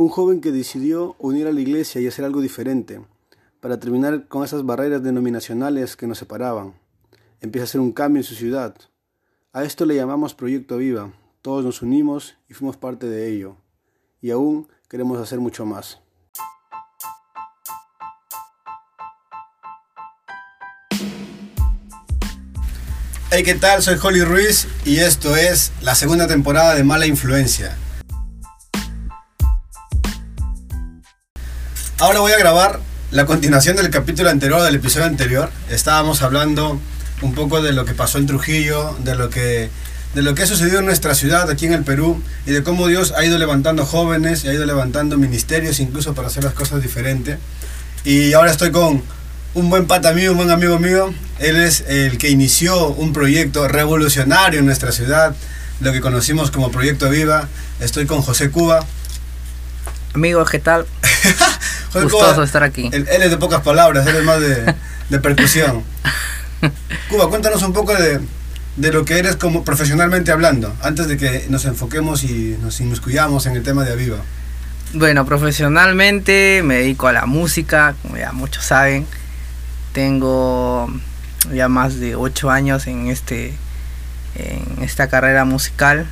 Un joven que decidió unir a la iglesia y hacer algo diferente, para terminar con esas barreras denominacionales que nos separaban. Empieza a hacer un cambio en su ciudad. A esto le llamamos Proyecto Viva. Todos nos unimos y fuimos parte de ello. Y aún queremos hacer mucho más. Hey, ¿qué tal? Soy Holly Ruiz y esto es la segunda temporada de Mala Influencia. Ahora voy a grabar la continuación del capítulo anterior, del episodio anterior. Estábamos hablando un poco de lo que pasó en Trujillo, de lo que de lo que ha sucedido en nuestra ciudad, aquí en el Perú, y de cómo Dios ha ido levantando jóvenes y ha ido levantando ministerios incluso para hacer las cosas diferentes. Y ahora estoy con un buen pata mío, un buen amigo mío. Él es el que inició un proyecto revolucionario en nuestra ciudad, lo que conocimos como Proyecto Viva. Estoy con José Cuba. Amigos, ¿qué tal? Gustoso estar aquí. Él, es de pocas palabras, él es más de, de percusión. Cuba, cuéntanos un poco de, de lo que eres como profesionalmente hablando, antes de que nos enfoquemos y nos inmiscuyamos en el tema de Aviva. Bueno, profesionalmente me dedico a la música, como ya muchos saben. Tengo ya más de ocho años en este en esta carrera musical.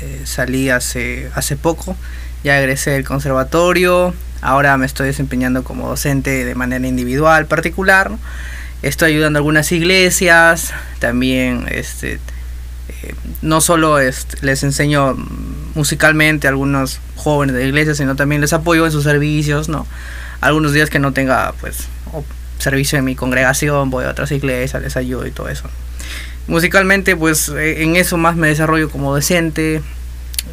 Eh, salí hace hace poco, ya egresé del conservatorio. Ahora me estoy desempeñando como docente de manera individual, particular estoy ayudando a algunas iglesias, también este, eh, no solo les enseño musicalmente a algunos jóvenes de la iglesia, sino también les apoyo en sus servicios, ¿no? Algunos días que no tenga pues servicio en mi congregación, voy a otras iglesias, les ayudo y todo eso. Musicalmente pues eh, en eso más me desarrollo como docente,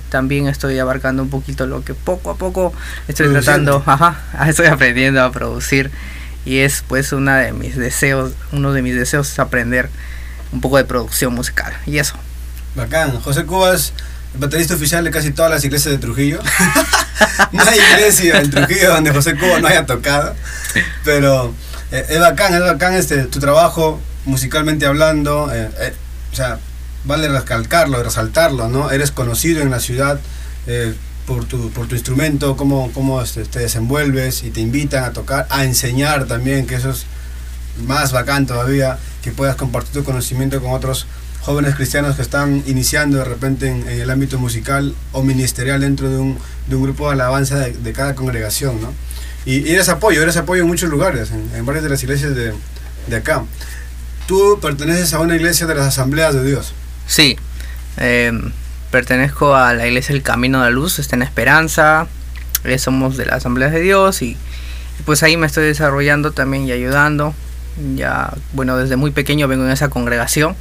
también estoy abarcando un poquito lo que poco a poco estoy tratando, ajá, estoy aprendiendo a producir y es pues una de mis deseos, uno de mis deseos es aprender un poco de producción musical y eso. Bacán, José Cuba es el baterista oficial de casi todas las iglesias de Trujillo. no hay iglesia en Trujillo donde José Cuba no haya tocado, pero eh, es bacán, es bacán este, tu trabajo musicalmente hablando, eh, eh, o sea, vale recalcarlo, resaltarlo, ¿no? Eres conocido en la ciudad por tu, por tu instrumento, cómo, cómo este, te desenvuelves y te invitan a tocar, a enseñar también, que eso es más bacán todavía, que puedas compartir tu conocimiento con otros jóvenes cristianos que están iniciando de repente en, el ámbito musical o ministerial dentro de un, de un grupo de alabanza de, cada congregación, ¿no? Y, eres apoyo, eres apoyo en muchos lugares, en, varias de las iglesias de, de, acá. Tú perteneces a una iglesia de las asambleas de Dios. Sí. Eh, pertenezco a la iglesia El Camino de la Luz, está en Esperanza, eh, somos de la Asamblea de Dios y, pues ahí me estoy desarrollando también y ayudando. Ya, bueno, desde muy pequeño vengo en esa congregación,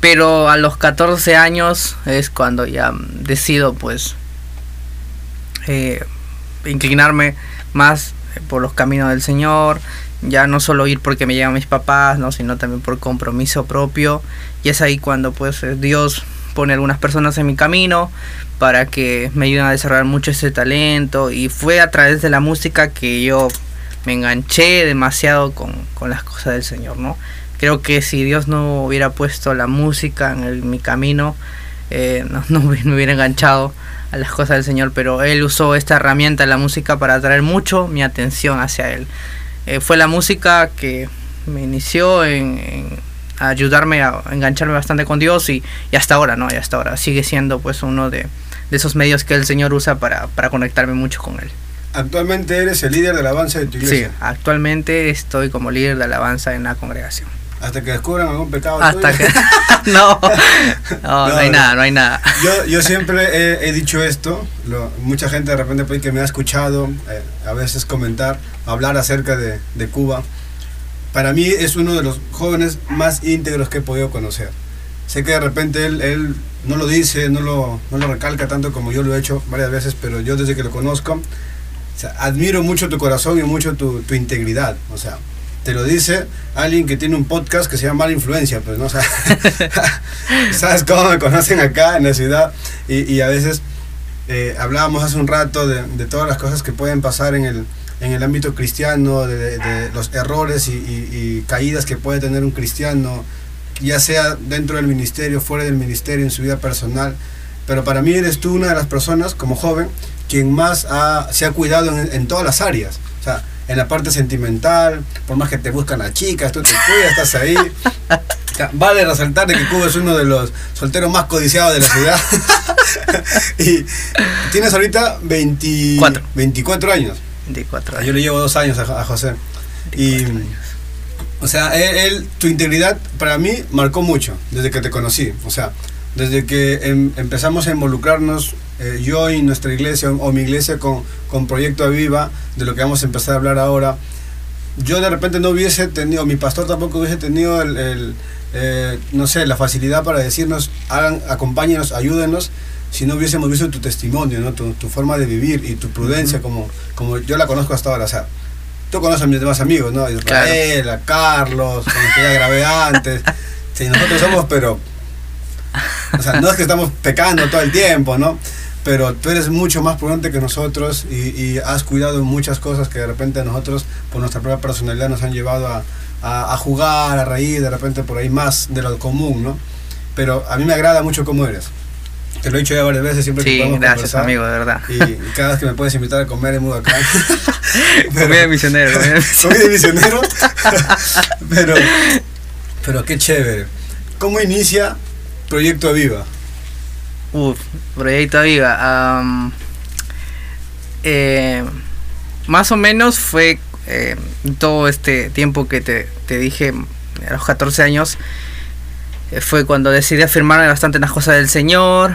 pero a los 14 años es cuando ya decido pues eh, inclinarme más por los caminos del Señor, ya no solo ir porque me llevan mis papás, ¿no? sino también por compromiso propio. Y es ahí cuando pues Dios pone algunas personas en mi camino para que me ayuden a desarrollar mucho ese talento y fue a través de la música que yo me enganché demasiado con, las cosas del Señor, ¿no? Creo que si Dios no hubiera puesto la música en mi camino, eh, no, me hubiera enganchado a las cosas del Señor, pero Él usó esta herramienta, la música, para atraer mucho mi atención hacia Él. Eh, fue la música que me inició en ayudarme a engancharme bastante con Dios y, hasta ahora, ¿no? Y hasta ahora sigue siendo pues uno de, esos medios que el Señor usa para, conectarme mucho con Él. Actualmente eres el líder de alabanza de tu iglesia. Sí, actualmente estoy como líder de alabanza en la congregación. Hasta que descubran algún pecado. Hasta que. no, no, no, hay nada, no hay nada. Yo, yo siempre he, dicho esto. mucha gente de repente que me ha escuchado eh, a veces comentar, hablar acerca de, de Cuba para mí es uno de los jóvenes más íntegros que he podido conocer. Sé que de repente él, él no lo dice, no lo, no lo recalca tanto como yo lo he hecho varias veces, pero yo desde que lo conozco, admiro mucho tu corazón y mucho tu, tu, integridad. O sea, te lo dice alguien que tiene un podcast que se llama Mala Influencia, pues, ¿no? ¿Sabes cómo me conocen acá en la ciudad? Y, y a veces eh, hablábamos hace un rato de, de todas las cosas que pueden pasar en el, en el ámbito cristiano, de, los errores y, caídas que puede tener un cristiano, ya sea dentro del ministerio, fuera del ministerio, en su vida personal. Pero para mí eres tú una de las personas, como joven, quien más se ha cuidado en, en todas las áreas. O sea, en la parte sentimental, por más que te buscan las chicas, tú te cuidas, estás ahí. Vale resaltar de que Cuba es uno de los solteros más codiciados de la ciudad. y tienes ahorita 24, 24 años. 24 años. Yo le llevo dos años a, José. Y, o sea, él, tu integridad para mí marcó mucho desde que te conocí. O sea, desde que em, empezamos a involucrarnos eh, yo y nuestra iglesia o mi iglesia con, con Proyecto Aviva, de lo que vamos a empezar a hablar ahora, yo de repente no hubiese tenido, mi pastor tampoco hubiese tenido el, eh, no sé, la facilidad para decirnos, hagan, acompáñenos, ayúdenos, si no hubiésemos visto tu testimonio, ¿no? tu, tu forma de vivir y tu prudencia, como, como yo la conozco hasta ahora. O sea, tú conoces a mis demás amigos, ¿no? Israel, a Carlos, con que ya grabé antes. Sí, nosotros somos, pero. O sea, no es que estamos pecando todo el tiempo, ¿no? Pero tú eres mucho más prudente que nosotros y, y has cuidado muchas cosas que de repente nosotros, por nuestra propia personalidad, nos han llevado a, a, jugar, a reír, de repente por ahí más de lo común, ¿no? Pero a mí me agrada mucho cómo eres. Te lo he dicho ya varias veces, siempre sí, que podemos gracias, amigo, de verdad. Y, cada vez que me puedes invitar a comer es muy bacán. comida de misionero. Comida de misionero. pero, pero qué chévere. ¿Cómo inicia Proyecto Aviva? Uf, Proyecto Aviva. eh, más o menos fue eh, todo este tiempo que te, te, dije, a los 14 años, eh, fue cuando decidí afirmarme bastante en las cosas del Señor,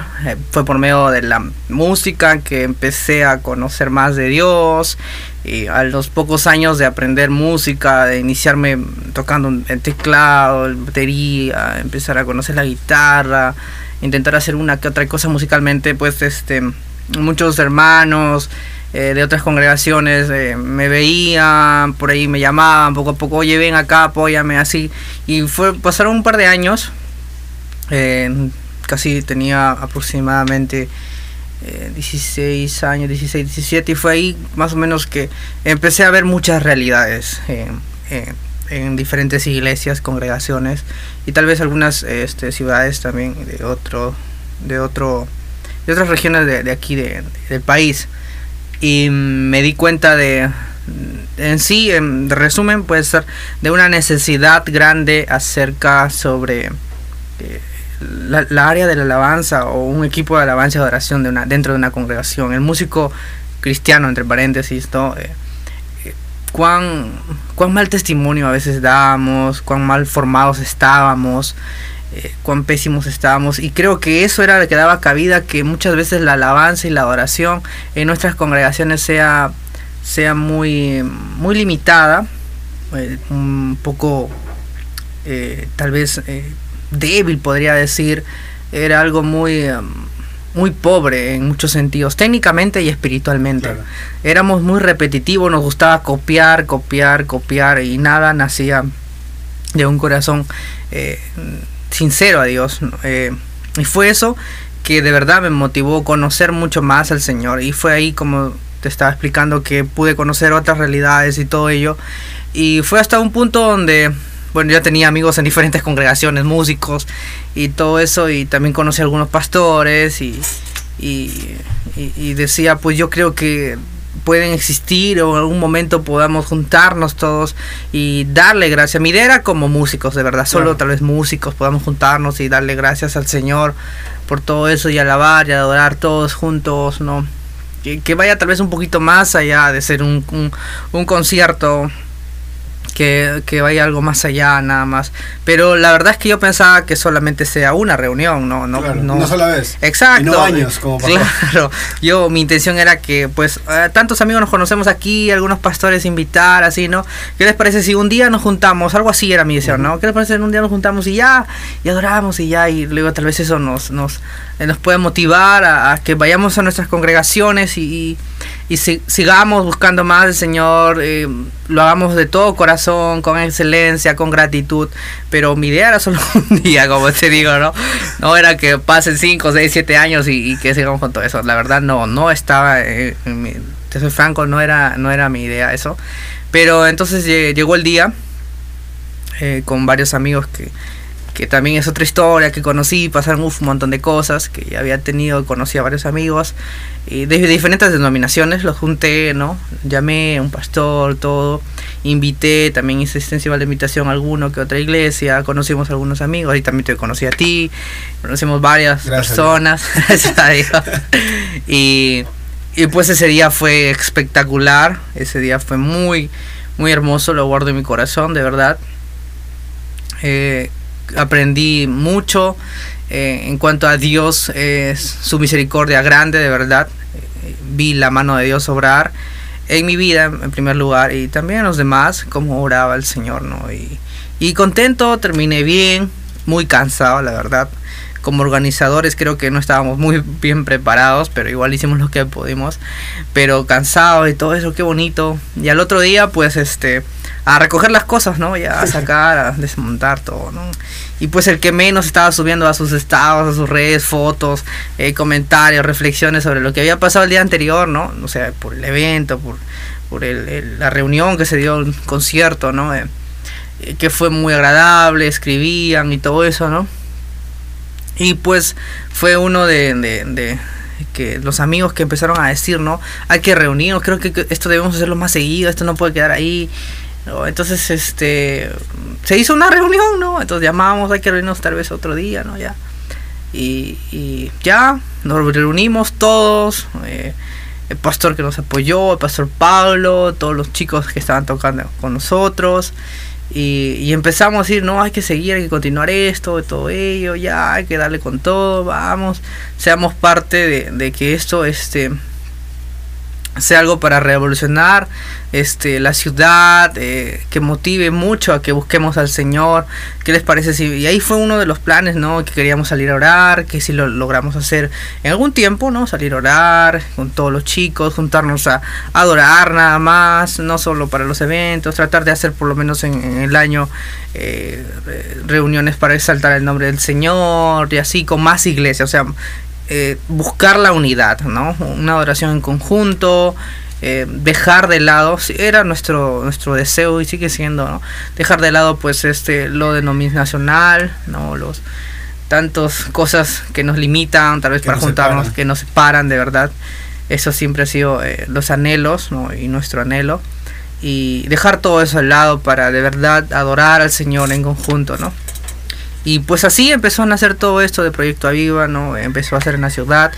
fue por medio de la música que empecé a conocer más de Dios, y a los pocos años de aprender música, de iniciarme tocando el teclado, el batería, empezar a conocer la guitarra, intentar hacer una que otra cosa musicalmente, pues este muchos hermanos, eh, de otras congregaciones eh, me veían, por ahí me llamaban poco a poco, oye, ven acá, apóyame, así. Y fue, pasaron un par de años, eh, casi tenía aproximadamente 16 años, 16, 17, y fue ahí más o menos que empecé a ver muchas realidades en diferentes iglesias, congregaciones, y tal vez algunas este, ciudades también de otro, de otro, de otras regiones de, de aquí de, del país y me di cuenta de en sí en resumen puede ser de una necesidad grande acerca sobre eh, la, área de la alabanza o un equipo de alabanza y adoración de una, dentro de una congregación el músico cristiano entre paréntesis ¿no? Eh, cuán, cuán mal testimonio a veces dábamos cuán mal formados estábamos eh, cuán pésimos estábamos. Y creo que eso era lo que daba cabida que muchas veces la alabanza y la adoración en nuestras congregaciones sea sea muy muy limitada eh, un poco eh, tal vez débil podría decir. Era algo muy muy pobre en muchos sentidos, técnicamente y espiritualmente. Éramos muy repetitivos, nos gustaba copiar, copiar, copiar y nada nacía de un corazón sincero a Dios. Eh, y fue eso que de verdad me motivó a conocer mucho más al Señor. Y fue ahí como te estaba explicando que pude conocer otras realidades y todo ello. Y fue hasta un punto donde, bueno, ya tenía amigos en diferentes congregaciones, músicos y todo eso. Y también conocí a algunos pastores y, y decía, pues yo creo que pueden existir o en algún momento podamos juntarnos todos y darle gracias. Mi idea era como músicos, de verdad, solo tal vez músicos podamos juntarnos y darle gracias al Señor por todo eso y alabar y adorar todos juntos, ¿no? Que, vaya tal vez un poquito más allá de ser un, un, un concierto que, vaya algo más allá nada más. Pero la verdad es que yo pensaba que solamente sea una reunión, no no no una sola vez. Exacto. Y no años como pasó. Claro. Yo mi intención era que pues eh, tantos amigos nos conocemos aquí, algunos pastores invitar así, ¿no? ¿Qué les parece si un día nos juntamos? Algo así era mi deseo, ¿no? ¿Qué les parece si un día nos juntamos y ya y adoramos y ya y luego tal vez eso nos nos eh, nos puede motivar a, que vayamos a nuestras congregaciones y, y, sigamos buscando más del Señor, eh, lo hagamos de todo corazón, con excelencia, con gratitud, pero mi idea era solo un día, como te digo, ¿no? No era que pasen 5, 6, 7 años y, que sigamos con todo eso, la verdad no, no estaba, te soy franco, no era, no era mi idea eso, pero entonces llegó el día eh, con varios amigos que que también es otra historia que conocí, pasaron un montón de cosas, que ya había tenido, conocí a varios amigos, y de diferentes denominaciones, los junté, ¿no? Llamé a un pastor, todo, invité, también hice extensiva la invitación a alguno que otra iglesia, conocimos a algunos amigos, y también te conocí a ti, conocimos varias personas, y, y pues ese día fue espectacular, ese día fue muy, muy hermoso, lo guardo en mi corazón, de verdad. Eh, aprendí mucho eh, en cuanto a Dios, su misericordia grande, de verdad. vi la mano de Dios obrar en mi vida, en primer lugar, y también en los demás, como oraba el Señor, ¿no? Y, y contento, terminé bien, muy cansado, la verdad. Como organizadores creo que no estábamos muy bien preparados, pero igual hicimos lo que pudimos. Pero cansado y todo eso, qué bonito. Y al otro día, pues, este, a recoger las cosas, ¿no? Ya a sacar, a desmontar todo, ¿no? Y pues el que menos estaba subiendo a sus estados, a sus redes, fotos, eh, comentarios, reflexiones sobre lo que había pasado el día anterior, ¿no? O sea, por el evento, por, por el, la reunión que se dio, el concierto, ¿no? Eh, eh, que fue muy agradable, escribían y todo eso, ¿no? Y pues fue uno de, de, de que los amigos que empezaron a decir, ¿no? Hay que reunirnos, creo que esto debemos hacerlo más seguido, esto no puede quedar ahí. Entonces, este, se hizo una reunión, ¿no? Entonces llamamos, hay que reunirnos tal vez otro día, ¿no? Ya. Y, y ya, nos reunimos todos, eh, el pastor que nos apoyó, el pastor Pablo, todos los chicos que estaban tocando con nosotros. Y, y, empezamos a decir, no, hay que seguir, hay que continuar esto, todo ello, ya, hay que darle con todo, vamos, seamos parte de, de que esto, este, sea algo para revolucionar este la ciudad eh, que motive mucho a que busquemos al Señor. Qué les parece si y ahí fue uno de los planes no que queríamos salir a orar que si lo logramos hacer en algún tiempo no salir a orar con todos los chicos juntarnos a, adorar nada más no solo para los eventos tratar de hacer por lo menos en, el año eh, reuniones para exaltar el nombre del Señor y así con más iglesias. O sea eh, buscar la unidad, ¿no? Una adoración en conjunto, eh, dejar de lado, era nuestro nuestro deseo y sigue siendo, ¿no? Dejar de lado pues este lo denominacional, ¿no? Los tantos cosas que nos limitan, tal vez para juntarnos, que nos separan de verdad. Eso siempre ha sido eh, los anhelos, ¿no? Y nuestro anhelo. Y dejar todo eso al lado para de verdad adorar al Señor en conjunto, ¿no? Y pues así empezó a nacer todo esto de Proyecto Aviva, ¿no? Empezó a hacer en la ciudad.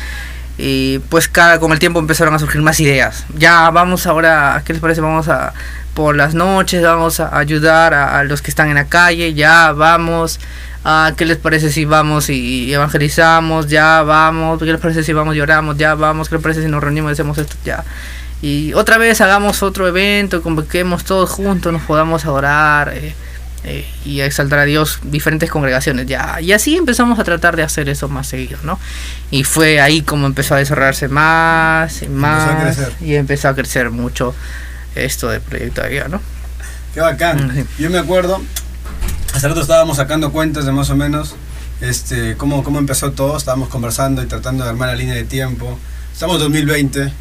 Y pues cada, con el tiempo empezaron a surgir más ideas. Ya vamos ahora, ¿qué les parece? Vamos a por las noches, vamos a ayudar a, los que están en la calle, ya vamos. a ¿Qué les parece si vamos y, evangelizamos? Ya vamos. ¿Qué les parece si vamos y oramos? Ya vamos. ¿Qué les parece si nos reunimos y hacemos esto? Ya. Y otra vez hagamos otro evento, convoquemos todos juntos, nos podamos adorar. Eh, eh, y a exaltar a Dios diferentes congregaciones. Ya y así empezamos a tratar de hacer eso más seguido no y fue ahí como empezó a desarrollarse más y más y empezó a crecer mucho esto de proyecto de vida no qué bacán. Mm, yo me acuerdo hace rato estábamos sacando cuentas de más o menos este cómo, cómo empezó todo. Estábamos conversando y tratando de armar la línea de tiempo. Estamos en 2020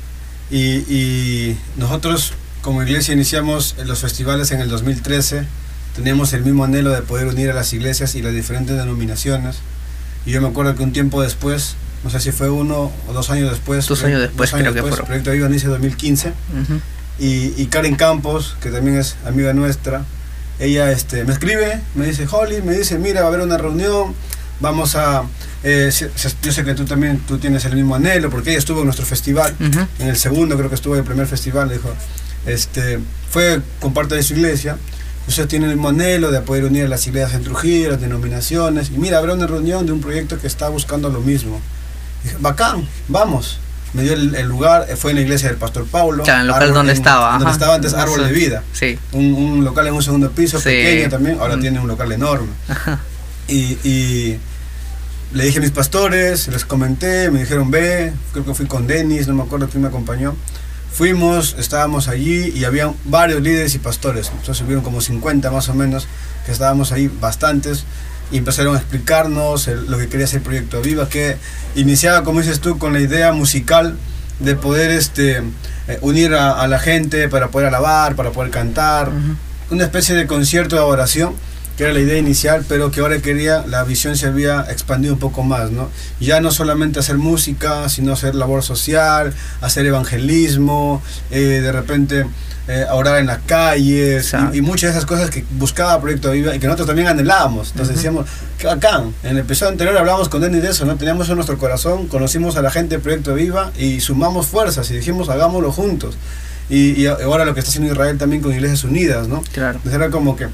y, y nosotros como iglesia iniciamos los festivales en el 2013 teníamos el mismo anhelo de poder unir a las iglesias y las diferentes denominaciones. Y yo me acuerdo que un tiempo después, no sé si fue uno o dos años después, dos años después, creo que fue. Proyecto Viva inicia 2015, y, y, Karen Campos, que también es amiga nuestra, ella este, me escribe, me dice, Holly, me dice, mira, va a haber una reunión, vamos a... Eh, yo sé que tú también tú tienes el mismo anhelo, porque ella estuvo en nuestro festival, en el segundo creo que estuvo en el primer festival, dijo, este, fue con parte de su iglesia, sea, tienen el modelo de poder unir las iglesias en Trujillo, las denominaciones. Y mira, habrá una reunión de un proyecto que está buscando lo mismo. dije, bacán, vamos. Me dio el, lugar, eh, fue en la iglesia del Pastor Paulo. Claro, en el local donde estaba. Donde estaba antes Árbol de Vida. Sí. Un, un, local en un segundo piso, pequeño también, ahora mm. tiene un local enorme. Y, y, le dije a mis pastores, les comenté, me dijeron ve, creo que fui con Denis, no me acuerdo quién me acompañó. Fuimos, estábamos allí y había varios líderes y pastores. Entonces hubieron como 50 más o menos, que estábamos ahí bastantes. Y empezaron a explicarnos lo que quería ser el Proyecto Viva, que iniciaba, como dices tú, con la idea musical de poder este, eh, unir a, la gente para poder alabar, para poder cantar. Una especie de concierto de adoración que era la idea inicial, pero que ahora quería, la visión se había expandido un poco más, ¿no? Ya no solamente hacer música, sino hacer labor social, hacer evangelismo, eh, de repente eh, orar en las calles y, muchas de esas cosas que buscaba Proyecto Viva y que nosotros también anhelábamos. Entonces decíamos, qué bacán. En el episodio anterior hablábamos con Denis de eso, ¿no? Teníamos en nuestro corazón, conocimos a la gente de Proyecto Viva y sumamos fuerzas y dijimos, hagámoslo juntos. Y, ahora lo que está haciendo Israel también con Iglesias Unidas, ¿no? Claro. Entonces era como que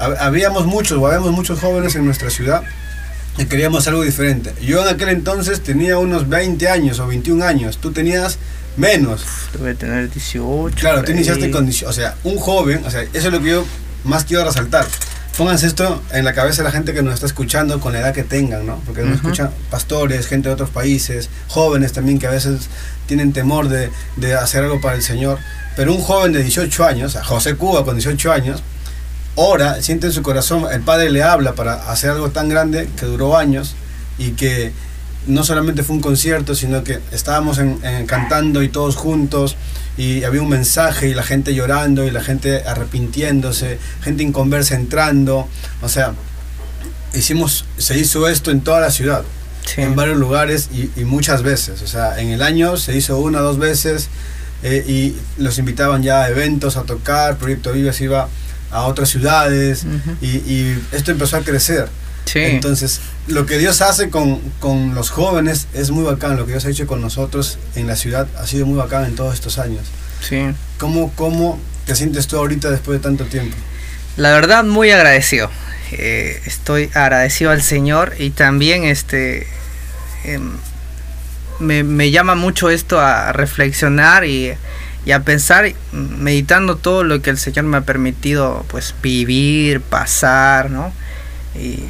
habíamos muchos, o habíamos muchos jóvenes en nuestra ciudad y queríamos algo diferente. Yo en aquel entonces tenía unos 20 años o 21 años, tú tenías menos. Debe tener 18. Claro, tú iniciaste con o sea, un joven, o sea, eso es lo que yo más quiero resaltar. Pónganse esto en la cabeza de la gente que nos está escuchando con la edad que tengan, ¿no? Porque nos escuchan pastores, gente de otros países, jóvenes también que a veces tienen temor de, de hacer algo para el Señor. Pero un joven de 18 años, a José Cuba con 18 años, ora, siente en su corazón, el Padre le habla para hacer algo tan grande que duró años y que no solamente fue un concierto, sino que estábamos cantando y todos juntos y había un mensaje y la gente llorando y la gente arrepintiéndose, gente inconversa entrando, o sea, hicimos, se hizo esto en toda la ciudad, en varios lugares y, muchas veces, o sea, en el año se hizo una o dos veces eh, y los invitaban ya a eventos, a tocar, Proyecto Vives iba a otras ciudades y esto empezó a crecer. Entonces, lo que Dios hace con, los jóvenes es muy bacán. Lo que Dios ha hecho con nosotros en la ciudad ha sido muy bacán en todos estos años. Sí. ¿Cómo, cómo te sientes tú ahorita después de tanto tiempo? La verdad, muy agradecido. Eh, estoy agradecido al Señor y también este em, me, llama mucho esto a reflexionar y, y, a pensar, meditando todo lo que el Señor me ha permitido pues vivir, pasar, ¿no? Y,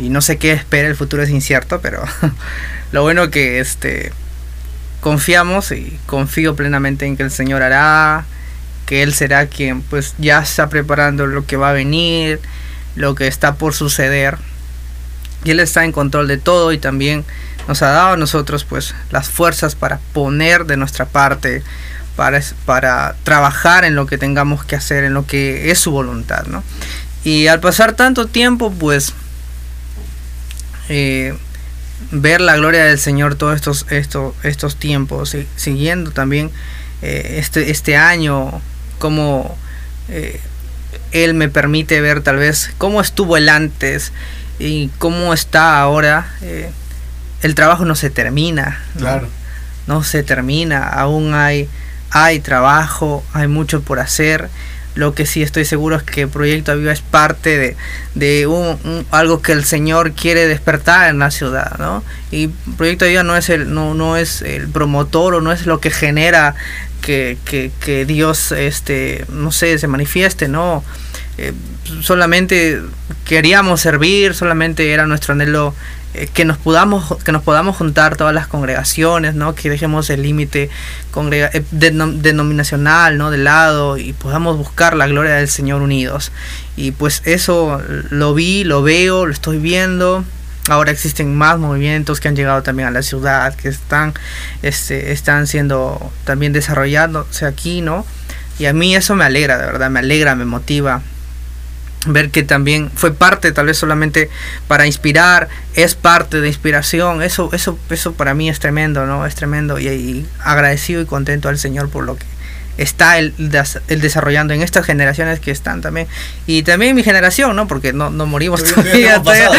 no sé qué espera, el futuro es incierto, pero lo bueno que este confiamos y confío plenamente en que el Señor hará, que Él será quien pues ya está preparando lo que va a venir, lo que está por suceder. Y Él está en control de todo y también nos ha dado a nosotros pues las fuerzas para poner de nuestra parte, para, para trabajar en lo que tengamos que hacer, en lo que es su voluntad, ¿no? Y al pasar tanto tiempo pues eh, ver la gloria del Señor todos estos, estos, estos tiempos, siguiendo también eh, este, este año, como eh, Él me permite ver tal vez cómo estuvo el antes y cómo está ahora. el trabajo no se termina. Claro. ¿no? se termina, aún hay, hay trabajo, hay mucho por hacer lo que sí estoy seguro es que Proyecto Aviva es parte de, de un, algo que el Señor quiere despertar en la ciudad, ¿no? Y Proyecto Aviva no es el, no, no es el promotor o no es lo que genera que, que, que Dios, este, no sé, se manifieste, ¿no? Eh, solamente queríamos servir, solamente era nuestro anhelo eh, que nos podamos que nos podamos juntar todas las congregaciones no que dejemos el límite eh, denominacional no de lado y podamos buscar la gloria del Señor unidos. Y pues eso lo vi lo veo lo estoy viendo. Ahora existen más movimientos que han llegado también a la ciudad que están este están siendo también desarrollándose aquí no y a mí eso me alegra de verdad me alegra me motiva ver que también fue parte tal vez solamente para inspirar es parte de inspiración. Eso eso eso para mí es tremendo no es tremendo y, agradecido y contento al señor por lo que está el, el, desarrollando en estas generaciones que están también. Y también mi generación no porque no, no morimos todavía todavía,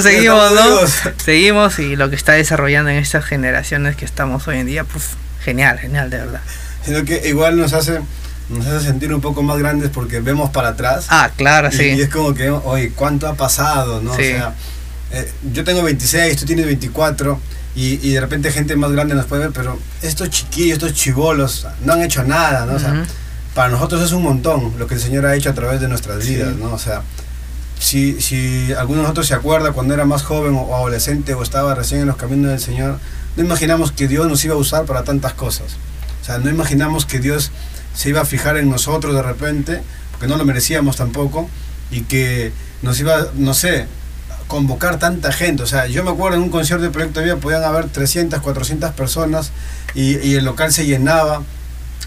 seguimos no seguimos y lo que está desarrollando en estas generaciones que estamos hoy en día pues genial genial de verdad. Sino que igual nos hace nos hace sentir un poco más grandes porque vemos para atrás. Ah, claro, sí. Y es como que, oye, ¿cuánto ha pasado? ¿no? O sea, eh, yo tengo 26, tú tienes 24 y, y, de repente gente más grande nos puede ver, pero estos chiquillos, estos chivolos no han hecho nada, ¿no? O sea, para nosotros es un montón lo que el Señor ha hecho a través de nuestras vidas, ¿no? O sea, si, si alguno de nosotros se acuerda cuando era más joven o adolescente o estaba recién en los caminos del Señor, no imaginamos que Dios nos iba a usar para tantas cosas. O sea, no imaginamos que Dios se iba a fijar en nosotros de repente, porque no lo merecíamos tampoco, y que nos iba, no sé, convocar tanta gente. O sea, yo me acuerdo en un concierto de Proyecto Vida podían haber 300, 400 personas y, el local se llenaba,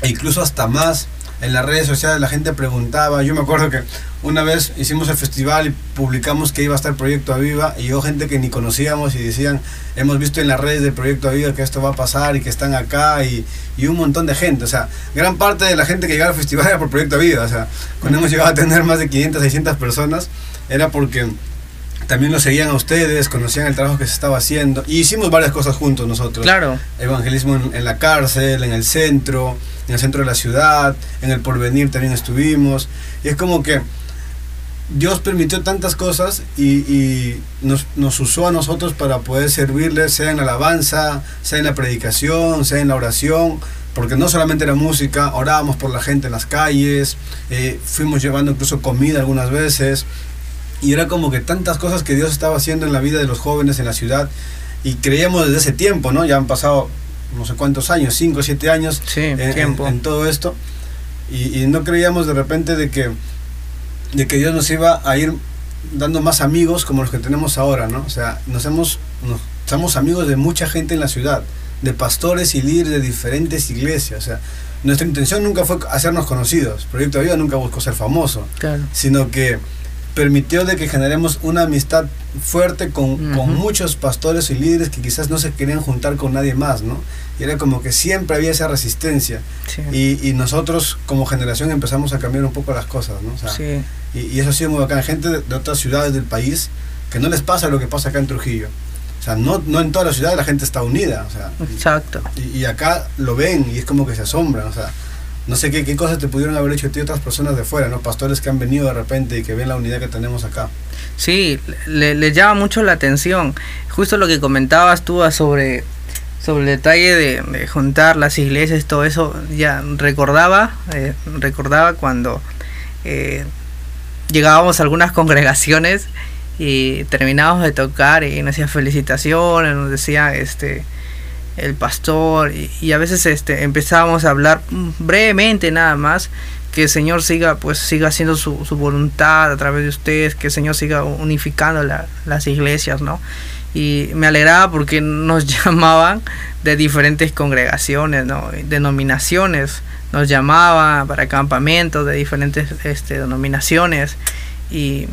e incluso hasta más. En las redes sociales la gente preguntaba. Yo me acuerdo que una vez hicimos el festival y publicamos que iba a estar Proyecto Aviva y llegó gente que ni conocíamos y decían, hemos visto en las redes del Proyecto Aviva que esto va a pasar y que están acá y, y un montón de gente. O sea, gran parte de la gente que llegaba al festival era por Proyecto Aviva. O sea, cuando hemos llegado a tener más de 500, 600 personas era porque también lo seguían a ustedes, conocían el trabajo que se estaba haciendo y hicimos varias cosas juntos nosotros. Claro. Evangelismo en, en, la cárcel, en el centro, en el centro de la ciudad, en el porvenir también estuvimos. Y es como que Dios permitió tantas cosas y, nos, usó a nosotros para poder servirle, sea en la alabanza, sea en la predicación, sea en la oración, porque no solamente la música, orábamos por la gente en las calles, eh, fuimos llevando incluso comida algunas veces, y era como que tantas cosas que Dios estaba haciendo en la vida de los jóvenes en la ciudad, y creíamos desde ese tiempo, ¿no? Ya han pasado no sé cuántos años, 5 o 7 años sí, en, tiempo. En, en, todo esto, y, y no creíamos de repente de que de que Dios nos iba a ir dando más amigos como los que tenemos ahora, ¿no? O sea, nos hemos, nos, somos amigos de mucha gente en la ciudad, de pastores y líderes de diferentes iglesias, o sea, nuestra intención nunca fue hacernos conocidos, Proyecto de Vida nunca buscó ser famoso, claro. sino que permitió de que generemos una amistad fuerte con, uh -huh. con, muchos pastores y líderes que quizás no se querían juntar con nadie más, ¿no? Y era como que siempre había esa resistencia. Sí. Y, y, nosotros como generación empezamos a cambiar un poco las cosas, ¿no? O sea, Sí. y, y, eso ha sido muy bacán. Gente de, de, otras ciudades del país que no les pasa lo que pasa acá en Trujillo. O sea, no, no en todas las ciudades la gente está unida. O sea, Exacto. Y, y acá lo ven y es como que se asombran. O sea, no sé qué, qué cosas te pudieron haber hecho a ti otras personas de fuera, ¿no? Pastores que han venido de repente y que ven la unidad que tenemos acá. Sí, le, llama mucho la atención. Justo lo que comentabas tú sobre, sobre el detalle de, juntar las iglesias, todo eso, ya recordaba, eh, recordaba cuando eh, llegábamos a algunas congregaciones y terminábamos de tocar y nos decía felicitaciones, nos decía este el pastor y, a veces este empezábamos a hablar brevemente nada más que el Señor siga pues siga haciendo su, su voluntad a través de ustedes que el Señor siga unificando la, las iglesias no y me alegraba porque nos llamaban de diferentes congregaciones no denominaciones. Nos llamaban para campamentos de diferentes este, denominaciones. Y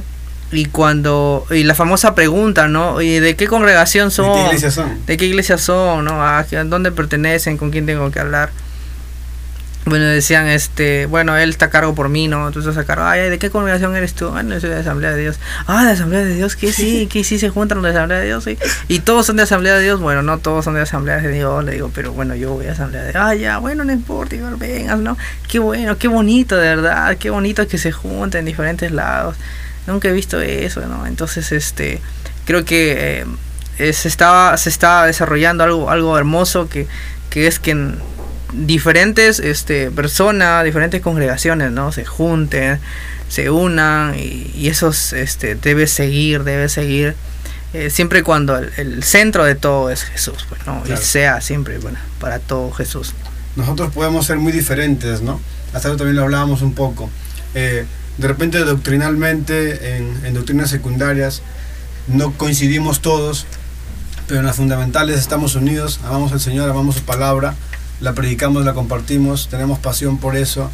y cuando y la famosa pregunta no y de qué congregación son de qué iglesia son de qué iglesia son no a dónde pertenecen con quién tengo que hablar bueno decían este bueno él está a cargo por mí no estás a cargo ay de qué congregación eres tú bueno soy de Asamblea de Dios. Ah de Asamblea de Dios que sí que sí se juntan de Asamblea de Dios sí. Y todos son de Asamblea de Dios. Bueno no todos son de Asamblea de Dios le digo pero bueno yo voy a Asamblea de ah ya bueno no importa igual vengas no qué bueno qué bonito de verdad qué bonito que se junten en diferentes lados nunca he visto eso, ¿no? Entonces, este, creo que eh, se estaba, se está desarrollando algo, algo hermoso que, que es que en diferentes, este, personas, diferentes congregaciones, ¿no? Se junten, se unan y, y eso, este, debe seguir, debe seguir. Eh, siempre cuando el, el, centro de todo es Jesús, pues, ¿no? Claro. Y sea siempre, bueno, para todo Jesús. Nosotros podemos ser muy diferentes, ¿no? Hasta ahora también lo hablábamos un poco. Eh, de repente doctrinalmente en, doctrinas secundarias no coincidimos todos, pero en las fundamentales estamos unidos, amamos al Señor, amamos su palabra, la predicamos, la compartimos, tenemos pasión por eso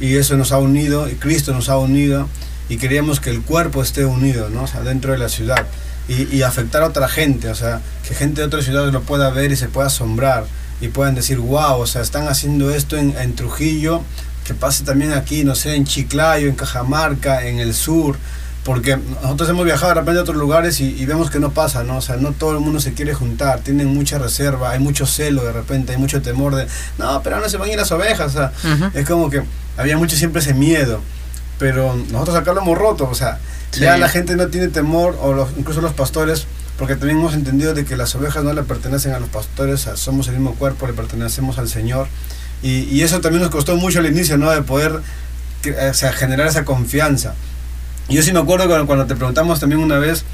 y eso nos ha unido, y Cristo nos ha unido y queríamos que el cuerpo esté unido, ¿no? O sea, dentro de la ciudad y, y afectar a otra gente, o sea, que gente de otras ciudades lo pueda ver y se pueda asombrar y puedan decir, wow, o sea, están haciendo esto en, en Trujillo, que pase también aquí, no sé, en Chiclayo, en Cajamarca, en el sur, porque nosotros hemos viajado de repente a otros lugares y, y, vemos que no pasa, ¿no? O sea, no todo el mundo se quiere juntar, tienen mucha reserva, hay mucho celo de repente, hay mucho temor de, no, pero no se van a ir las ovejas, o sea, uh -huh. es como que había mucho siempre ese miedo, pero nosotros acá lo hemos roto, o sea, sí. ya la gente no tiene temor, o los, incluso los pastores, porque también hemos entendido de que las ovejas no le pertenecen a los pastores, o sea, somos el mismo cuerpo, le pertenecemos al Señor, y, y, eso también nos costó mucho al inicio, ¿no? De poder o sea, generar esa confianza. Yo sí me acuerdo cuando, cuando, te preguntamos también una vez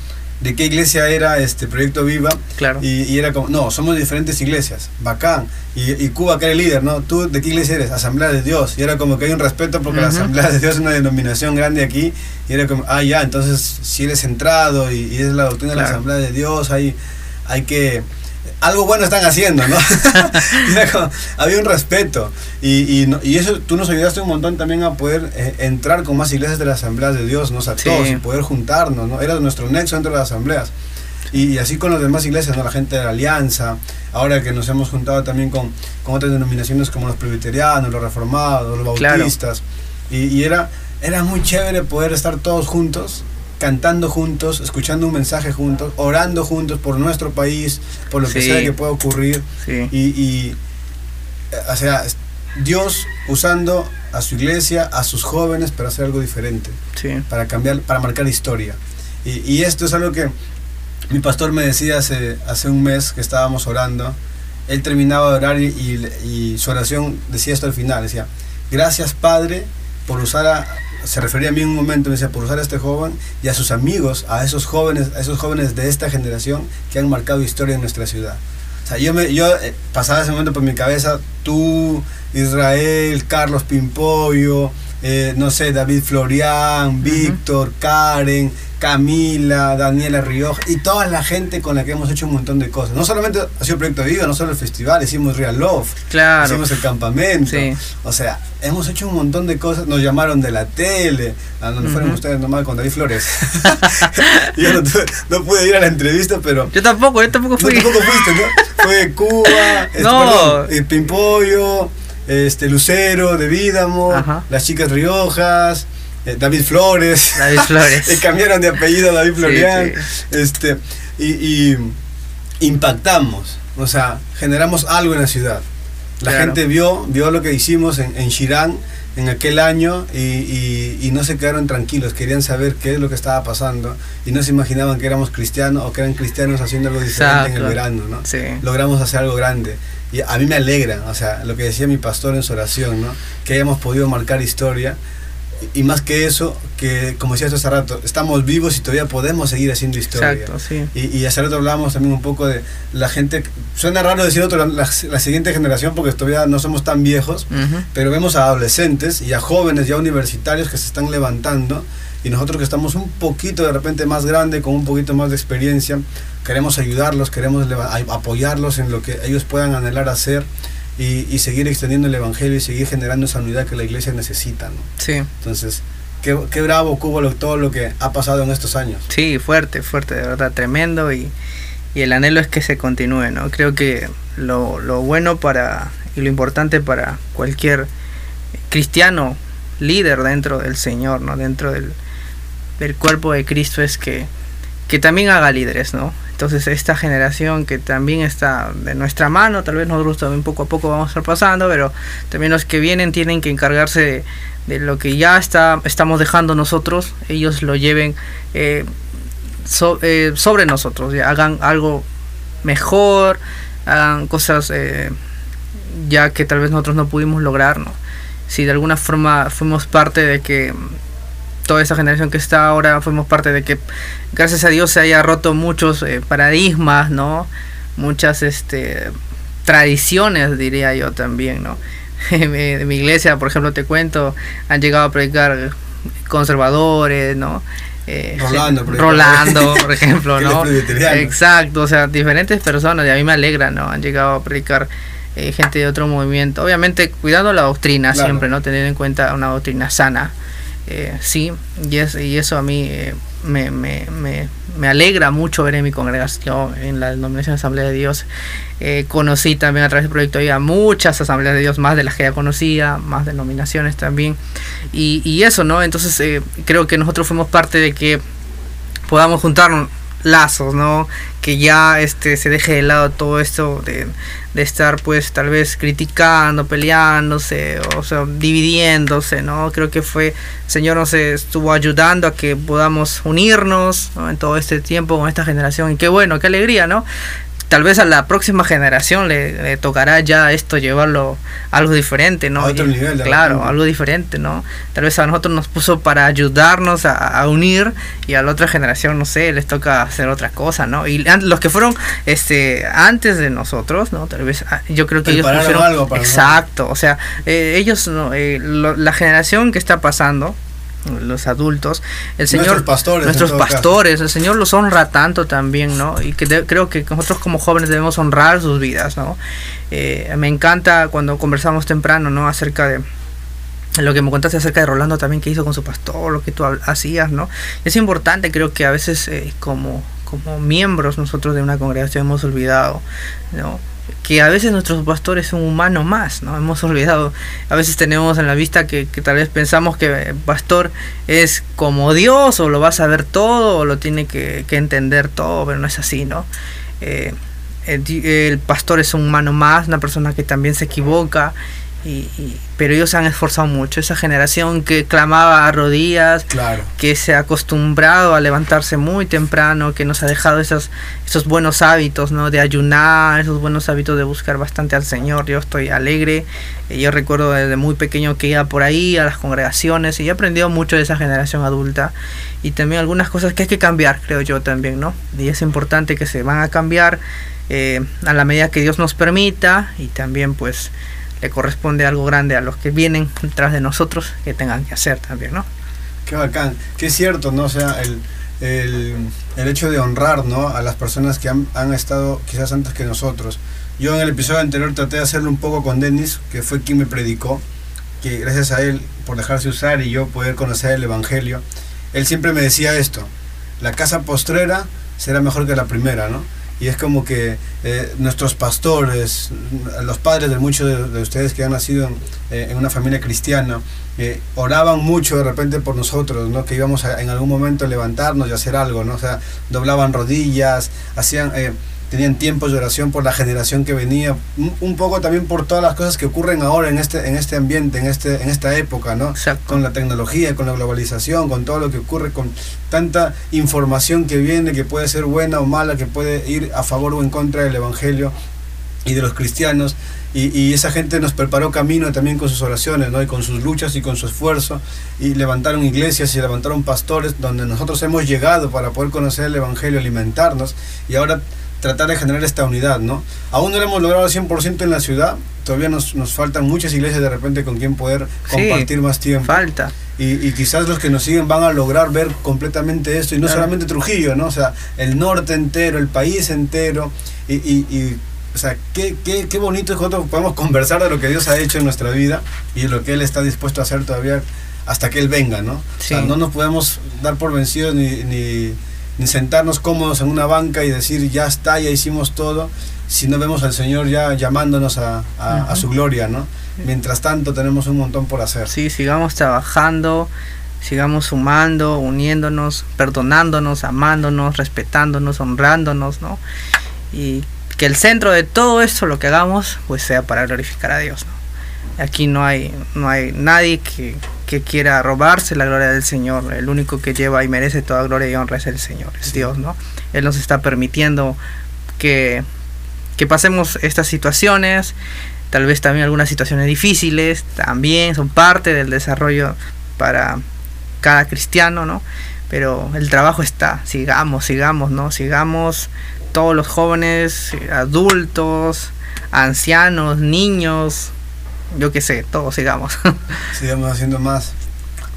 de qué iglesia era este Proyecto Viva. Claro. Y, y era como, no, somos diferentes iglesias, bacán. Y, y, Cuba, que era el líder, ¿no? ¿Tú de qué iglesia eres? Asamblea de Dios. Y era como que hay un respeto porque uh -huh. la Asamblea de Dios es una denominación grande aquí. Y era como, ah, ya, entonces si eres centrado y, y es la doctrina claro. de la Asamblea de Dios, hay, hay que algo bueno están haciendo, ¿no? había un respeto. Y, y, eso tú nos ayudaste un montón también a poder eh, entrar con más iglesias de las asambleas de Dios, ¿no? a todos, y poder juntarnos, ¿no? Era nuestro nexo dentro de las asambleas. Y, así con las demás iglesias, ¿no? La gente de la Alianza, ahora que nos hemos juntado también con, con otras denominaciones como los presbiterianos, los reformados, los bautistas. Y, y, era, era muy chévere poder estar todos juntos cantando juntos, escuchando un mensaje juntos, orando juntos por nuestro país, por lo que sea que pueda ocurrir. Y, o sea, Dios usando a su iglesia, a sus jóvenes para hacer algo diferente, para cambiar, para marcar historia. Y, esto es algo que mi pastor me decía hace, hace un mes que estábamos orando. Él terminaba de orar y, y su oración decía esto al final, decía, gracias Padre por usar a, se refería a mí en un momento, me decía, por usar a este joven y a sus amigos, a esos jóvenes, a esos jóvenes de esta generación que han marcado historia en nuestra ciudad. O sea, yo, me, yo eh, pasaba ese momento por mi cabeza, tú, Israel, Carlos Pimpollo, eh, no sé, David Florian, Víctor, Karen, Camila, Daniela Rioja y toda la gente con la que hemos hecho un montón de cosas. No solamente ha sido el proyecto de vida, no solo el festival, hicimos Real Love, hicimos el campamento. O sea, hemos hecho un montón de cosas. Nos llamaron de la tele, a donde fueron ustedes nomás con David Flores. yo no, pude ir a la entrevista, pero. Yo tampoco, yo tampoco fui. No, tampoco fuiste, ¿no? Fue Cuba, este, no. Perdón, Pimpollo, este, Lucero de Vídamo, las chicas Riojas. Eh, David Flores. David Flores. cambiaron de apellido a David Florian. Este, y, impactamos, o sea, generamos algo en la ciudad. La gente vio, vio lo que hicimos en, en Shirán en aquel año y, no se quedaron tranquilos, querían saber qué es lo que estaba pasando y no se imaginaban que éramos cristianos o que eran cristianos haciendo algo diferente en el verano, ¿no? Logramos hacer algo grande. Y a mí me alegra, o sea, lo que decía mi pastor en su oración, ¿no? Que hayamos podido marcar historia y más que eso, que como decías hace rato, estamos vivos y todavía podemos seguir haciendo historia. Exacto, sí. y, y, hace rato hablábamos también un poco de la gente, suena raro decir otro, la, siguiente generación porque todavía no somos tan viejos, pero vemos a adolescentes y a jóvenes ya universitarios que se están levantando y nosotros que estamos un poquito de repente más grande, con un poquito más de experiencia, queremos ayudarlos, queremos apoyarlos en lo que ellos puedan anhelar hacer y, seguir extendiendo el Evangelio y seguir generando esa unidad que la iglesia necesita. ¿no? Sí. Entonces, qué, qué bravo Cuba todo lo que ha pasado en estos años. Sí, fuerte, fuerte, de verdad, tremendo y, y el anhelo es que se continúe, ¿no? Creo que lo, lo bueno para y lo importante para cualquier cristiano líder dentro del Señor, ¿no? Dentro del, del cuerpo de Cristo es que, que también haga líderes, ¿no? Entonces esta generación que también está de nuestra mano, tal vez nosotros también poco a poco vamos a estar pasando, pero también los que vienen tienen que encargarse de, lo que ya está, estamos dejando nosotros, ellos lo lleven eh, eh, sobre nosotros, hagan algo mejor, hagan cosas eh, ya que tal vez nosotros no pudimos lograr, ¿no? Si de alguna forma fuimos parte de que toda esa generación que está ahora fuimos parte de que gracias a Dios se haya roto muchos eh, paradigmas, ¿no? Muchas este tradiciones diría yo también, ¿no? de mi iglesia, por ejemplo, te cuento, han llegado a predicar conservadores, ¿no? Eh, Rolando, por Rolando, por ejemplo, ¿no? Exacto, o sea, diferentes personas, y a mí me alegra, ¿no? Han llegado a predicar eh, gente de otro movimiento, obviamente cuidando la doctrina siempre, ¿no? Teniendo en cuenta una doctrina sana, eh, sí, y, es, y eso a mí eh, me, me, me, alegra mucho ver en mi congregación, en la denominación de Asamblea de Dios. Eh, conocí también a través del proyecto a muchas asambleas de Dios, más de las que ya conocía, más denominaciones también. Y, y eso, ¿no? Entonces creo que nosotros fuimos parte de que podamos juntarnos lazos, ¿no? Que ya este se deje de lado todo esto de, de estar pues tal vez criticando, peleándose, o sea, dividiéndose, ¿no? Creo que fue, el Señor nos estuvo ayudando a que podamos unirnos en todo este tiempo con esta generación y qué bueno, qué alegría, ¿no? Tal vez a la próxima generación le, tocará ya esto llevarlo a algo diferente, ¿no? claro, algo diferente, ¿no? Tal vez a nosotros nos puso para ayudarnos a, unir y a la otra generación, no sé, les toca hacer otra cosa, ¿no? Y los que fueron este antes de nosotros, ¿no? Tal vez ah, yo creo que ellos pusieron exacto, o sea, eh, ellos no, eh, la generación que está pasando los adultos. El Señor, nuestros pastores. nuestros pastores, el Señor los honra tanto también, ¿no? Y que creo que nosotros como jóvenes debemos honrar sus vidas, ¿no? Eh, me encanta cuando conversamos temprano, ¿no? Acerca de lo que me contaste acerca de Rolando también que hizo con su pastor, lo que tú hacías, ¿no? Es importante, creo que a veces eh, como, como miembros nosotros de una congregación hemos olvidado, ¿no? Que a veces nuestros pastores son humanos más, ¿no? Hemos olvidado, a veces tenemos en la vista que, tal vez pensamos que el pastor es como Dios o lo va a saber todo o lo tiene que, entender todo, pero no es así, ¿no? Eh, el, pastor es un humano más, una persona que también se equivoca y, pero ellos se han esforzado mucho. Esa generación que clamaba a rodillas, que se ha acostumbrado a levantarse muy temprano, que nos ha dejado esos, esos buenos hábitos, ¿no? De ayunar, esos buenos hábitos de buscar bastante al Señor. Yo estoy alegre. Yo recuerdo desde muy pequeño que iba por ahí a las congregaciones y he aprendido mucho de esa generación adulta. Y también algunas cosas que hay que cambiar, creo yo también, ¿no? Y es importante que se van a cambiar eh, a la medida que Dios nos permita y también pues le corresponde algo grande a los que vienen detrás de nosotros que tengan que hacer también, ¿no? Qué bacán, qué cierto, ¿no? O sea, el, el, el hecho de honrar, ¿no? A las personas que han, han, estado quizás antes que nosotros. Yo en el episodio anterior traté de hacerlo un poco con Denis, que fue quien me predicó, que gracias a él por dejarse usar y yo poder conocer el Evangelio, él siempre me decía esto, la casa postrera será mejor que la primera, ¿no? Y es como que eh, nuestros pastores, los padres de muchos de, ustedes que han nacido eh, en una familia cristiana, eh, oraban mucho de repente por nosotros, ¿no? que íbamos a, en algún momento a levantarnos y hacer algo, ¿no? o sea, doblaban rodillas, hacían tenían tiempos de oración por la generación que venía, un, poco también por todas las cosas que ocurren ahora en este, en este ambiente, en, este, en esta época, ¿no? Con la tecnología, con la globalización, con todo lo que ocurre, con tanta información que viene, que puede ser buena o mala, que puede ir a favor o en contra del Evangelio y de los cristianos. Y, y, esa gente nos preparó camino también con sus oraciones, ¿no? y con sus luchas y con su esfuerzo, y levantaron iglesias y levantaron pastores donde nosotros hemos llegado para poder conocer el Evangelio, alimentarnos, y ahora tratar de generar esta unidad, ¿no? Aún no lo hemos logrado al 100% en la ciudad, todavía nos, nos faltan muchas iglesias de repente con quien poder compartir más tiempo. Falta. Y, y, quizás los que nos siguen van a lograr ver completamente esto, y no solamente Trujillo, ¿no? O sea, el norte entero, el país entero, y, y, o sea, qué, qué, qué bonito es cuando podemos conversar de lo que Dios ha hecho en nuestra vida y lo que Él está dispuesto a hacer todavía hasta que Él venga, ¿no? O sea, no nos podemos dar por vencidos ni, ni ni sentarnos cómodos en una banca y decir ya está, ya hicimos todo, si no vemos al Señor ya llamándonos a, a, su gloria, ¿no? Mientras tanto tenemos un montón por hacer. Sí, sigamos trabajando, sigamos sumando, uniéndonos, perdonándonos, amándonos, respetándonos, honrándonos, ¿no? Y que el centro de todo esto, lo que hagamos, pues sea para glorificar a Dios, ¿no? Aquí no hay, no hay nadie que, que quiera robarse la gloria del Señor. El único que lleva y merece toda gloria y honra es el Señor, es Dios, ¿no? Él nos está permitiendo que, que pasemos estas situaciones, tal vez también algunas situaciones difíciles, también son parte del desarrollo para cada cristiano, ¿no? Pero el trabajo está, sigamos, sigamos, ¿no? Sigamos todos los jóvenes, adultos, ancianos, niños, yo qué sé, todos sigamos. sigamos haciendo más,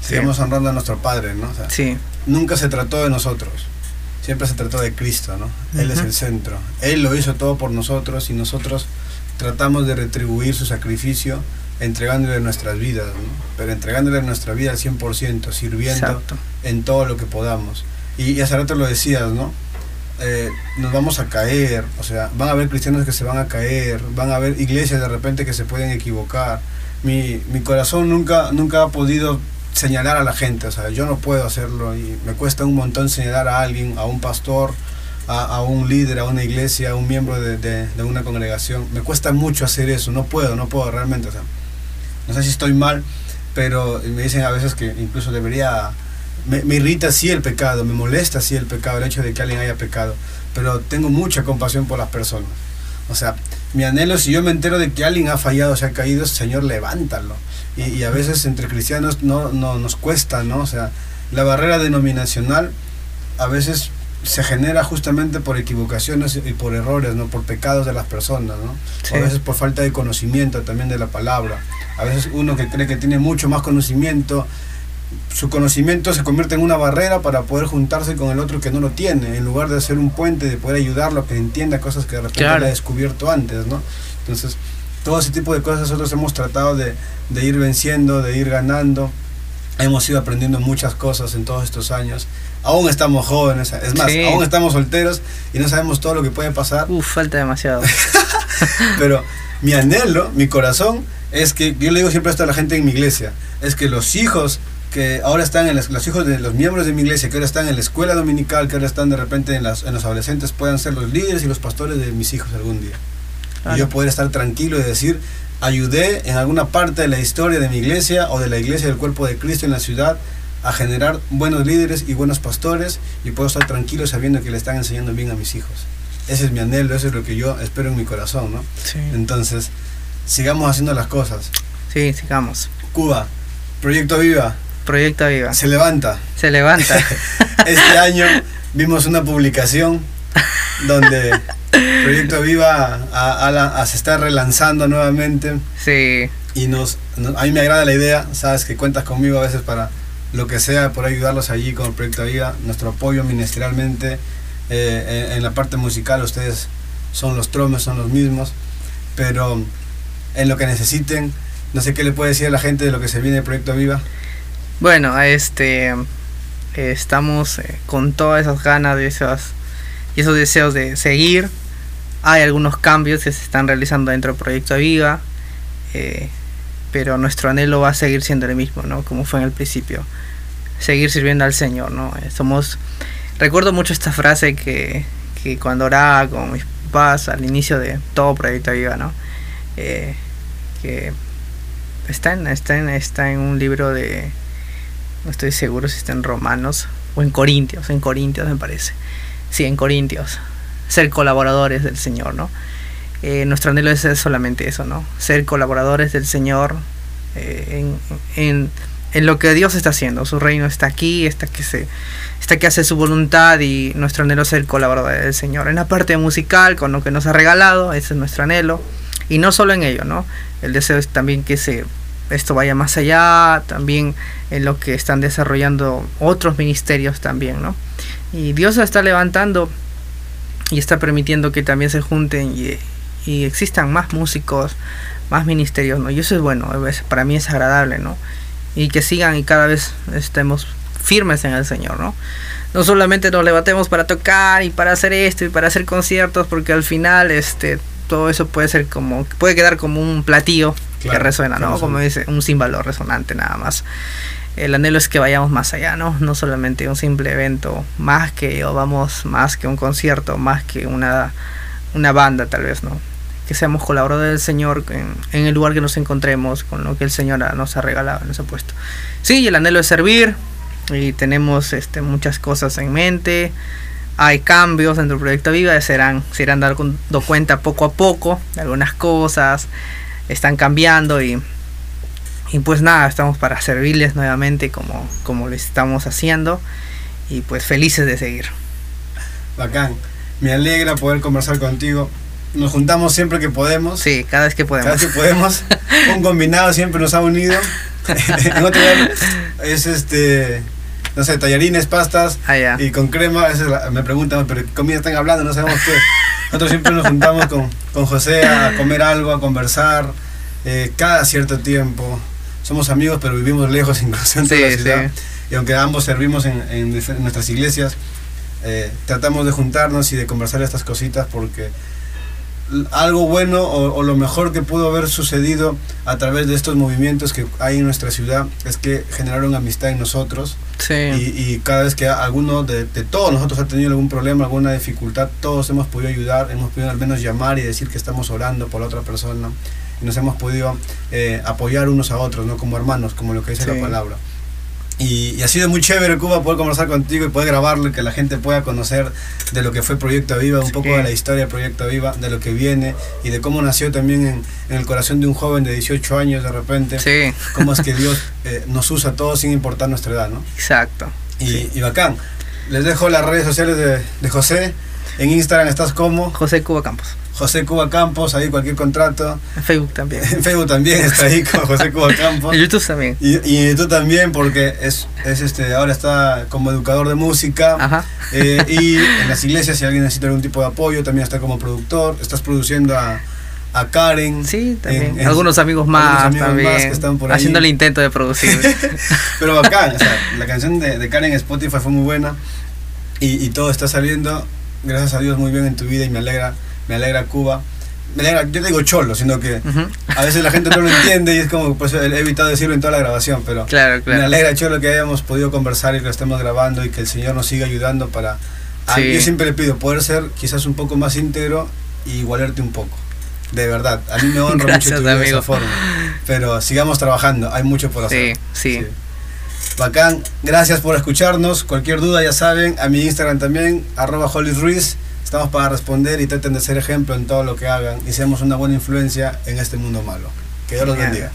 sigamos honrando a nuestro Padre, ¿no? sí. Nunca se trató de nosotros, siempre se trató de Cristo, ¿no? Él es el centro. Él lo hizo todo por nosotros y nosotros tratamos de retribuir su sacrificio entregándole nuestras vidas, ¿no? pero entregándole nuestra vida al 100%, sirviendo en todo lo que podamos. Y, y hace rato lo decías, ¿no? Eh, nos vamos a caer, o sea, van a haber cristianos que se van a caer, van a haber iglesias de repente que se pueden equivocar. Mi, mi corazón nunca, nunca ha podido señalar a la gente, o sea, yo no puedo hacerlo y me cuesta un montón señalar a alguien, a un pastor, a, a un líder, a una iglesia, a un miembro de, de, una congregación. Me cuesta mucho hacer eso, no puedo, no puedo realmente, no sé si estoy mal, pero me dicen a veces que incluso debería me, me, irrita sí el pecado, me molesta sí el pecado, el hecho de que alguien haya pecado, pero tengo mucha compasión por las personas. O sea, mi anhelo, si yo me entero de que alguien ha fallado, se ha caído, Señor, levántalo. Y, y a veces entre cristianos no, no nos cuesta, ¿no? O sea, la barrera denominacional a veces se genera justamente por equivocaciones y por errores, ¿no? Por pecados de las personas, ¿no? Sí. A veces por falta de conocimiento también de la palabra. A veces uno que cree que tiene mucho más conocimiento su conocimiento se convierte en una barrera para poder juntarse con el otro que no lo tiene, en lugar de ser un puente, de poder ayudarlo a que entienda cosas que de repente Claro. le ha descubierto antes, ¿no? Entonces, todo ese tipo de cosas nosotros hemos tratado de, de ir venciendo, de ir ganando. Hemos ido aprendiendo muchas cosas en todos estos años. Aún estamos jóvenes, es más, Sí. aún estamos solteros y no sabemos todo lo que puede pasar. Uf, falta demasiado. Pero mi anhelo, mi corazón, es que yo le digo siempre esto a la gente en mi iglesia, es que los hijos que ahora están en las- los hijos de los miembros de mi iglesia, que ahora están en la escuela dominical, que ahora están de repente en, las, en los adolescentes, puedan ser los líderes y los pastores de mis hijos algún día. Claro. Y yo poder estar tranquilo y decir, ayudé en alguna parte de la historia de mi iglesia o de la iglesia del cuerpo de Cristo en la ciudad a generar buenos líderes y buenos pastores y puedo estar tranquilo sabiendo que le están enseñando bien a mis hijos. Ese es mi anhelo, eso es lo que yo espero en mi corazón, ¿no? Sí, Entonces, sigamos haciendo las cosas. sí, sigamos. Cuba, Proyecto Viva, Proyecto Viva. se levanta. Se levanta. Este año vimos una publicación donde Proyecto Viva a- a la- a- se está relanzando nuevamente sí, y nos, no- a mí me agrada la idea, sabes que cuentas conmigo a veces para lo que sea, por ayudarlos allí con el Proyecto Viva, nuestro apoyo ministerialmente eh, en, en la parte musical, ustedes son los tromes, son los mismos, pero en lo que necesiten, no sé qué le puede decir a la gente de lo que se viene de Proyecto Viva. Bueno, este estamos eh, con todas esas ganas de esas y esos deseos de seguir. Hay algunos cambios que se están realizando dentro del proyecto Viva, eh, pero nuestro anhelo va a seguir siendo el mismo, ¿no? Como fue en el principio, seguir sirviendo al Señor, ¿no? Eh, somos recuerdo mucho esta frase que, que cuando oraba con mis papás al inicio de todo proyecto Viva, ¿no? Que está en, está en, está en un libro de no estoy seguro si está en Romanos o en Corintios, en Corintios me parece. Sí, en Corintios. Ser colaboradores del Señor, ¿no? Eh, nuestro anhelo es solamente eso, ¿no? Ser colaboradores del Señor eh, en, en, en lo que Dios está haciendo. Su reino está aquí, está que se está que hace su voluntad y nuestro anhelo es ser colaboradores del Señor. En la parte musical, con lo que nos ha regalado, ese es nuestro anhelo. Y no solo en ello, ¿no? El deseo es también que se esto vaya más allá, también en lo que están desarrollando otros ministerios también, ¿no? Y Dios está levantando y está permitiendo que también se junten y, existan más músicos, más ministerios, ¿no? Y eso es bueno, para mí es agradable, ¿no? Y que sigan y cada vez estemos firmes en el Señor, ¿no? No solamente nos levantemos para tocar y para hacer esto y para hacer conciertos, porque al final este todo eso puede ser como puede quedar como un platillo que resuena, ¿no? Como dice, un símbolo resonante nada más. El anhelo es que vayamos más allá, ¿no? No solamente un simple evento, más que o vamos más que un concierto, más que una una banda tal vez, ¿no? Que seamos colaboradores del Señor en, en el lugar que nos encontremos, con lo que el Señor nos ha regalado, nos ha puesto. Sí, el anhelo es servir, y tenemos este, muchas cosas en mente. Hay cambios dentro del proyecto Viva, se irán, se irán dando cuenta poco a poco de algunas cosas, están cambiando y, y pues nada, estamos para servirles nuevamente como, como lo estamos haciendo y pues felices de seguir. Bacán. Me alegra poder conversar contigo. Nos juntamos siempre que podemos. Sí, cada vez que Cada podemos. vez que podemos. Un combinado siempre nos ha unido. en otro lugar es este, no sé, tallarines, pastas Ah, y con crema. Esa es la- me preguntan, pero ¿qué comida están hablando? No sabemos qué. Nosotros siempre nos juntamos con, con José a comer algo, a conversar, eh, cada cierto tiempo. Somos amigos, pero vivimos lejos, incluso en Sí, la ciudad. sí. Y aunque ambos servimos en, en nuestras iglesias, eh, tratamos de juntarnos y de conversar estas cositas porque algo bueno o, o lo mejor que pudo haber sucedido a través de estos movimientos que hay en nuestra ciudad es que generaron amistad en nosotros Sí, y, y cada vez que alguno de, de todos nosotros ha tenido algún problema, alguna dificultad, todos hemos podido ayudar, hemos podido al menos llamar y decir que estamos orando por la otra persona y nos hemos podido eh, apoyar unos a otros, ¿no? como hermanos, como lo que dice Sí. la palabra. Y, y ha sido muy chévere, Cuba, poder conversar contigo y poder grabarlo y que la gente pueda conocer de lo que fue Proyecto Viva, un Sí. poco de la historia de Proyecto Viva, de lo que viene y de cómo nació también en, en el corazón de un joven de 18 años de repente. sí, Cómo es que Dios eh, nos usa a todos sin importar nuestra edad, ¿no? exacto. Y, Sí. y bacán. Les dejo las redes sociales de, de José. En Instagram estás como José Cuba Campos. José Cuba Campos, ahí cualquier contrato. En Facebook también. En Facebook también está ahí con José Cuba Campos. En YouTube también. Y, y tú también, porque es, es este, ahora está como educador de música. Ajá. Eh, y en las iglesias, si alguien necesita algún tipo de apoyo, también está como productor. Estás produciendo a, a Karen. Sí, también. en- en- algunos amigos más algunos amigos también. más que están por ahí. haciendo el intento de producir. Pero bacán, o sea, la canción de, de Karen en Spotify fue muy buena y, y todo está saliendo, gracias a Dios, muy bien en tu vida y me alegra, me alegra Cuba. Me alegra, yo digo cholo, sino que a veces la gente no lo entiende y es como, pues he evitado decirlo en toda la grabación, pero Claro, me alegra cholo que hayamos podido conversar y que lo estemos grabando y que el Señor nos siga ayudando para... a- Sí. Yo siempre le pido poder ser quizás un poco más íntegro y igualarte un poco. De verdad, a mí me honra Gracias, mucho tu vida de esa amigo. forma. Pero sigamos trabajando, hay mucho por hacer. Sí, sí. Bacán, gracias por escucharnos. Cualquier duda ya saben, a mi Instagram también, arroba Holly Ruiz. Estamos para responder y traten de ser ejemplo en todo lo que hagan y seamos una buena influencia en este mundo malo. Que Dios los bendiga.